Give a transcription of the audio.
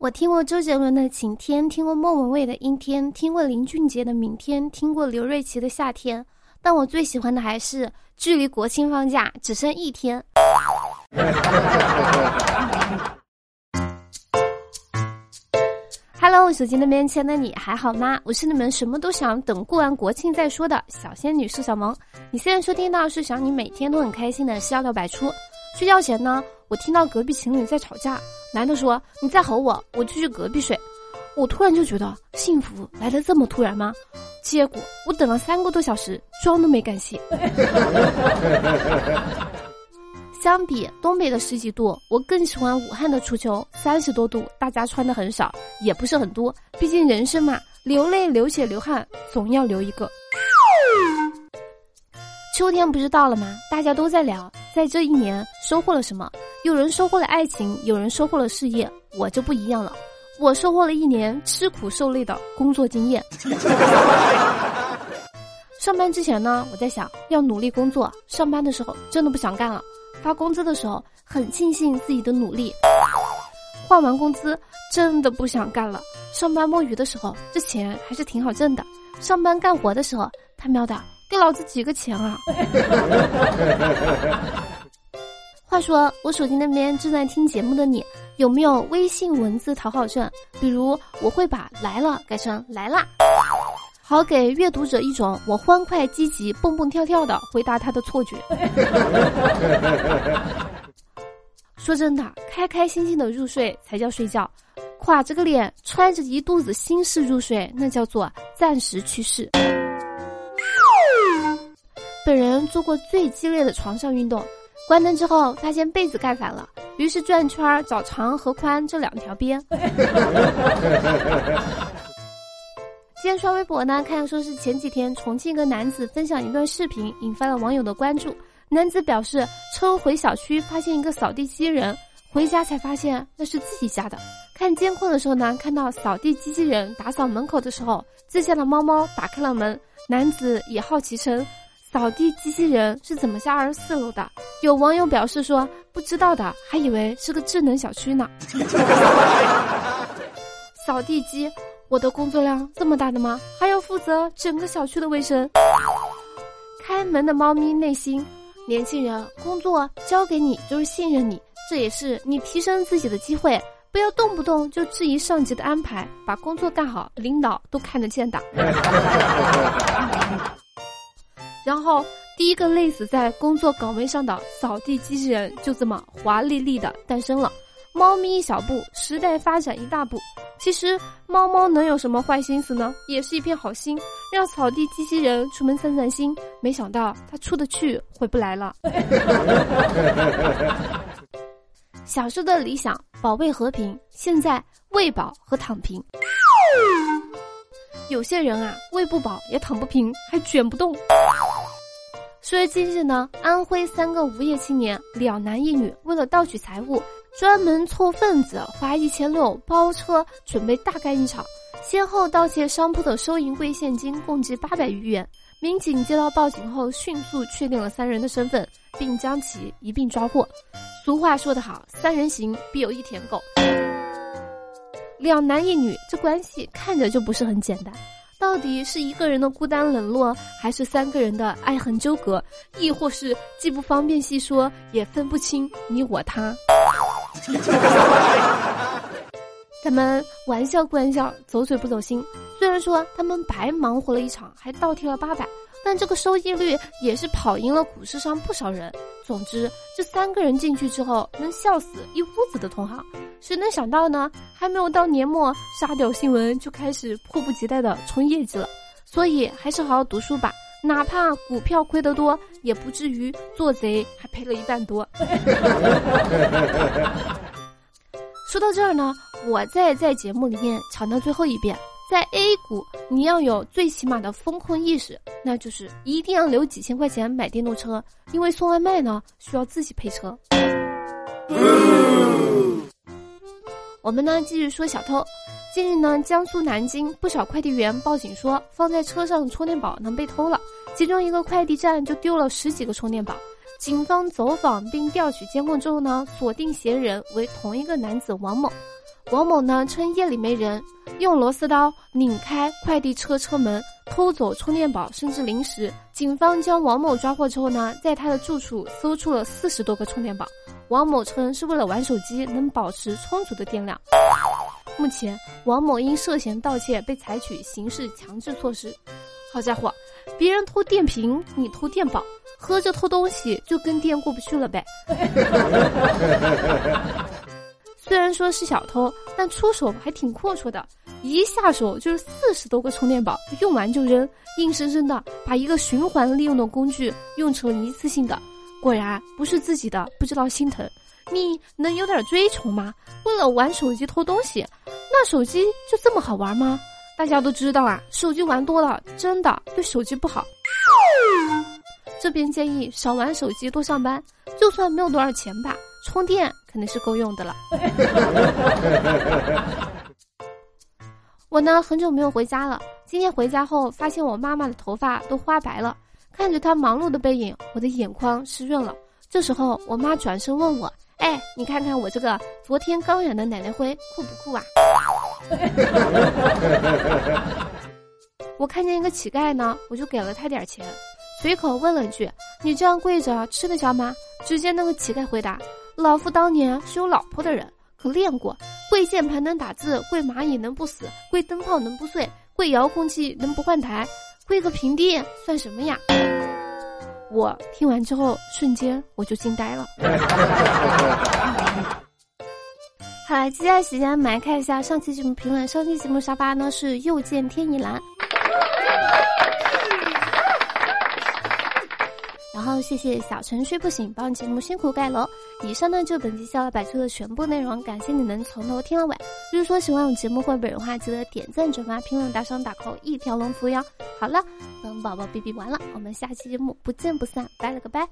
我听过周杰伦的《晴天》，听过莫文蔚的《阴天》，听过林俊杰的《明天》，听过刘瑞琦的《夏天》，但我最喜欢的还是距离国庆放假只剩一天。Hello，手机那边亲爱的你还好吗？我是你们什么都想等过完国庆再说的小仙女释小萌。你现在收听到是想你每天都很开心的笑料百出。睡觉前呢，我听到隔壁情侣在吵架。男的说：“你再吼我，我就去隔壁睡。”我突然就觉得幸福来的这么突然吗？结果我等了三个多小时，妆都没敢卸。相比东北的十几度，我更喜欢武汉的初秋，三十多度，大家穿的很少，也不是很多。毕竟人生嘛，流泪、流血、流汗，总要留一个。秋天不是到了吗？大家都在聊，在这一年收获了什么？有人收获了爱情，有人收获了事业，我就不一样了。我收获了一年吃苦受累的工作经验。上班之前呢，我在想要努力工作；上班的时候真的不想干了；发工资的时候很庆幸自己的努力；换完工资真的不想干了；上班摸鱼的时候，这钱还是挺好挣的；上班干活的时候，他喵的！给老子几个钱啊！话说，我手机那边正在听节目的你，有没有微信文字讨好症？比如，我会把“来了”改成“来啦”，好给阅读者一种我欢快、积极、蹦蹦跳跳的回答他的错觉。说真的，开开心心的入睡才叫睡觉，垮着个脸，揣着一肚子心事入睡，那叫做暂时去世。本人做过最激烈的床上运动，关灯之后发现被子盖反了，于是转圈找长和宽这两条边。今天刷微博呢，看说是前几天重庆一个男子分享一段视频，引发了网友的关注。男子表示，车回小区发现一个扫地机器人，回家才发现那是自己家的。看监控的时候呢，看到扫地机器人打扫门口的时候，自家的猫猫打开了门。男子也好奇称。扫地机器人是怎么下二十四楼的？有网友表示说不知道的，还以为是个智能小区呢。扫地机，我的工作量这么大的吗？还要负责整个小区的卫生。开门的猫咪内心，年轻人，工作交给你就是信任你，这也是你提升自己的机会。不要动不动就质疑上级的安排，把工作干好，领导都看得见的。然后，第一个累死在工作岗位上的扫地机器人就这么华丽丽的诞生了。猫咪一小步，时代发展一大步。其实猫猫能有什么坏心思呢？也是一片好心，让扫地机器人出门散散心。没想到它出得去，回不来了。小时候的理想，保卫和平；现在喂饱和躺平。有些人啊，喂不饱也躺不平，还卷不动。说今日呢，安徽三个无业青年两男一女，为了盗取财物，专门凑份子，花一千六包车，准备大干一场，先后盗窃商铺的收银柜现金共计八百余元。民警接到报警后，迅速确定了三人的身份，并将其一并抓获。俗话说得好，三人行必有一舔狗。两男一女，这关系看着就不是很简单。到底是一个人的孤单冷落，还是三个人的爱恨纠葛，亦或是既不方便细说，也分不清你我他？咱们玩笑归玩笑，走嘴不走心。虽然说他们白忙活了一场，还倒贴了八百，但这个收益率也是跑赢了股市上不少人。总之，这三个人进去之后，能笑死一屋子的同行。谁能想到呢？还没有到年末，沙雕新闻就开始迫不及待的冲业绩了。所以还是好好读书吧，哪怕股票亏得多，也不至于做贼还赔了一半多。说到这儿呢，我再在节目里面强调最后一遍，在 A 股你要有最起码的风控意识，那就是一定要留几千块钱买电动车，因为送外卖呢需要自己配车。我们呢继续说小偷。近日呢，江苏南京不少快递员报警说，放在车上充电宝能被偷了。其中一个快递站就丢了十几个充电宝。警方走访并调取监控之后呢，锁定嫌疑人为同一个男子王某。王某呢趁夜里没人，用螺丝刀拧开快递车车门，偷走充电宝甚至零食。警方将王某抓获之后呢，在他的住处搜出了四十多个充电宝。王某称是为了玩手机，能保持充足的电量。目前，王某因涉嫌盗窃被采取刑事强制措施。好家伙，别人偷电瓶，你偷电宝，喝着偷东西就跟电过不去了呗。虽然说是小偷，但出手还挺阔绰的，一下手就是四十多个充电宝，用完就扔，硬生生的把一个循环利用的工具用成了一次性的。果然不是自己的，不知道心疼。你能有点追求吗？为了玩手机偷东西，那手机就这么好玩吗？大家都知道啊，手机玩多了真的对手机不好。这边建议少玩手机，多上班，就算没有多少钱吧。充电肯定是够用的了。我呢很久没有回家了，今天回家后发现我妈妈的头发都花白了，看着她忙碌的背影，我的眼眶湿润了。这时候我妈转身问我：“哎，你看看我这个昨天刚染的奶奶灰酷不酷啊？” 我看见一个乞丐呢，我就给了他点钱，随口问了一句：“你这样跪着吃得消吗？”只见那个乞丐回答。老夫当年是有老婆的人，可练过。跪键盘能打字，跪蚂蚁能不死，跪灯泡能不碎，跪遥控器能不换台，跪个平地算什么呀？我听完之后，瞬间我就惊呆了。好了，接下来时间我们来看一下上期节目评论。上期节目沙发呢是又见天一蓝。然后谢谢小陈睡不醒帮节目辛苦盖楼。以上呢就本期笑料百出的全部内容，感谢你能从头听到尾。如果说喜欢我节目或本人的话，记得点赞、转发、评论、打赏、打 call，一条龙服务哟。好了，本宝宝哔哔完了，我们下期节目不见不散，拜了个拜。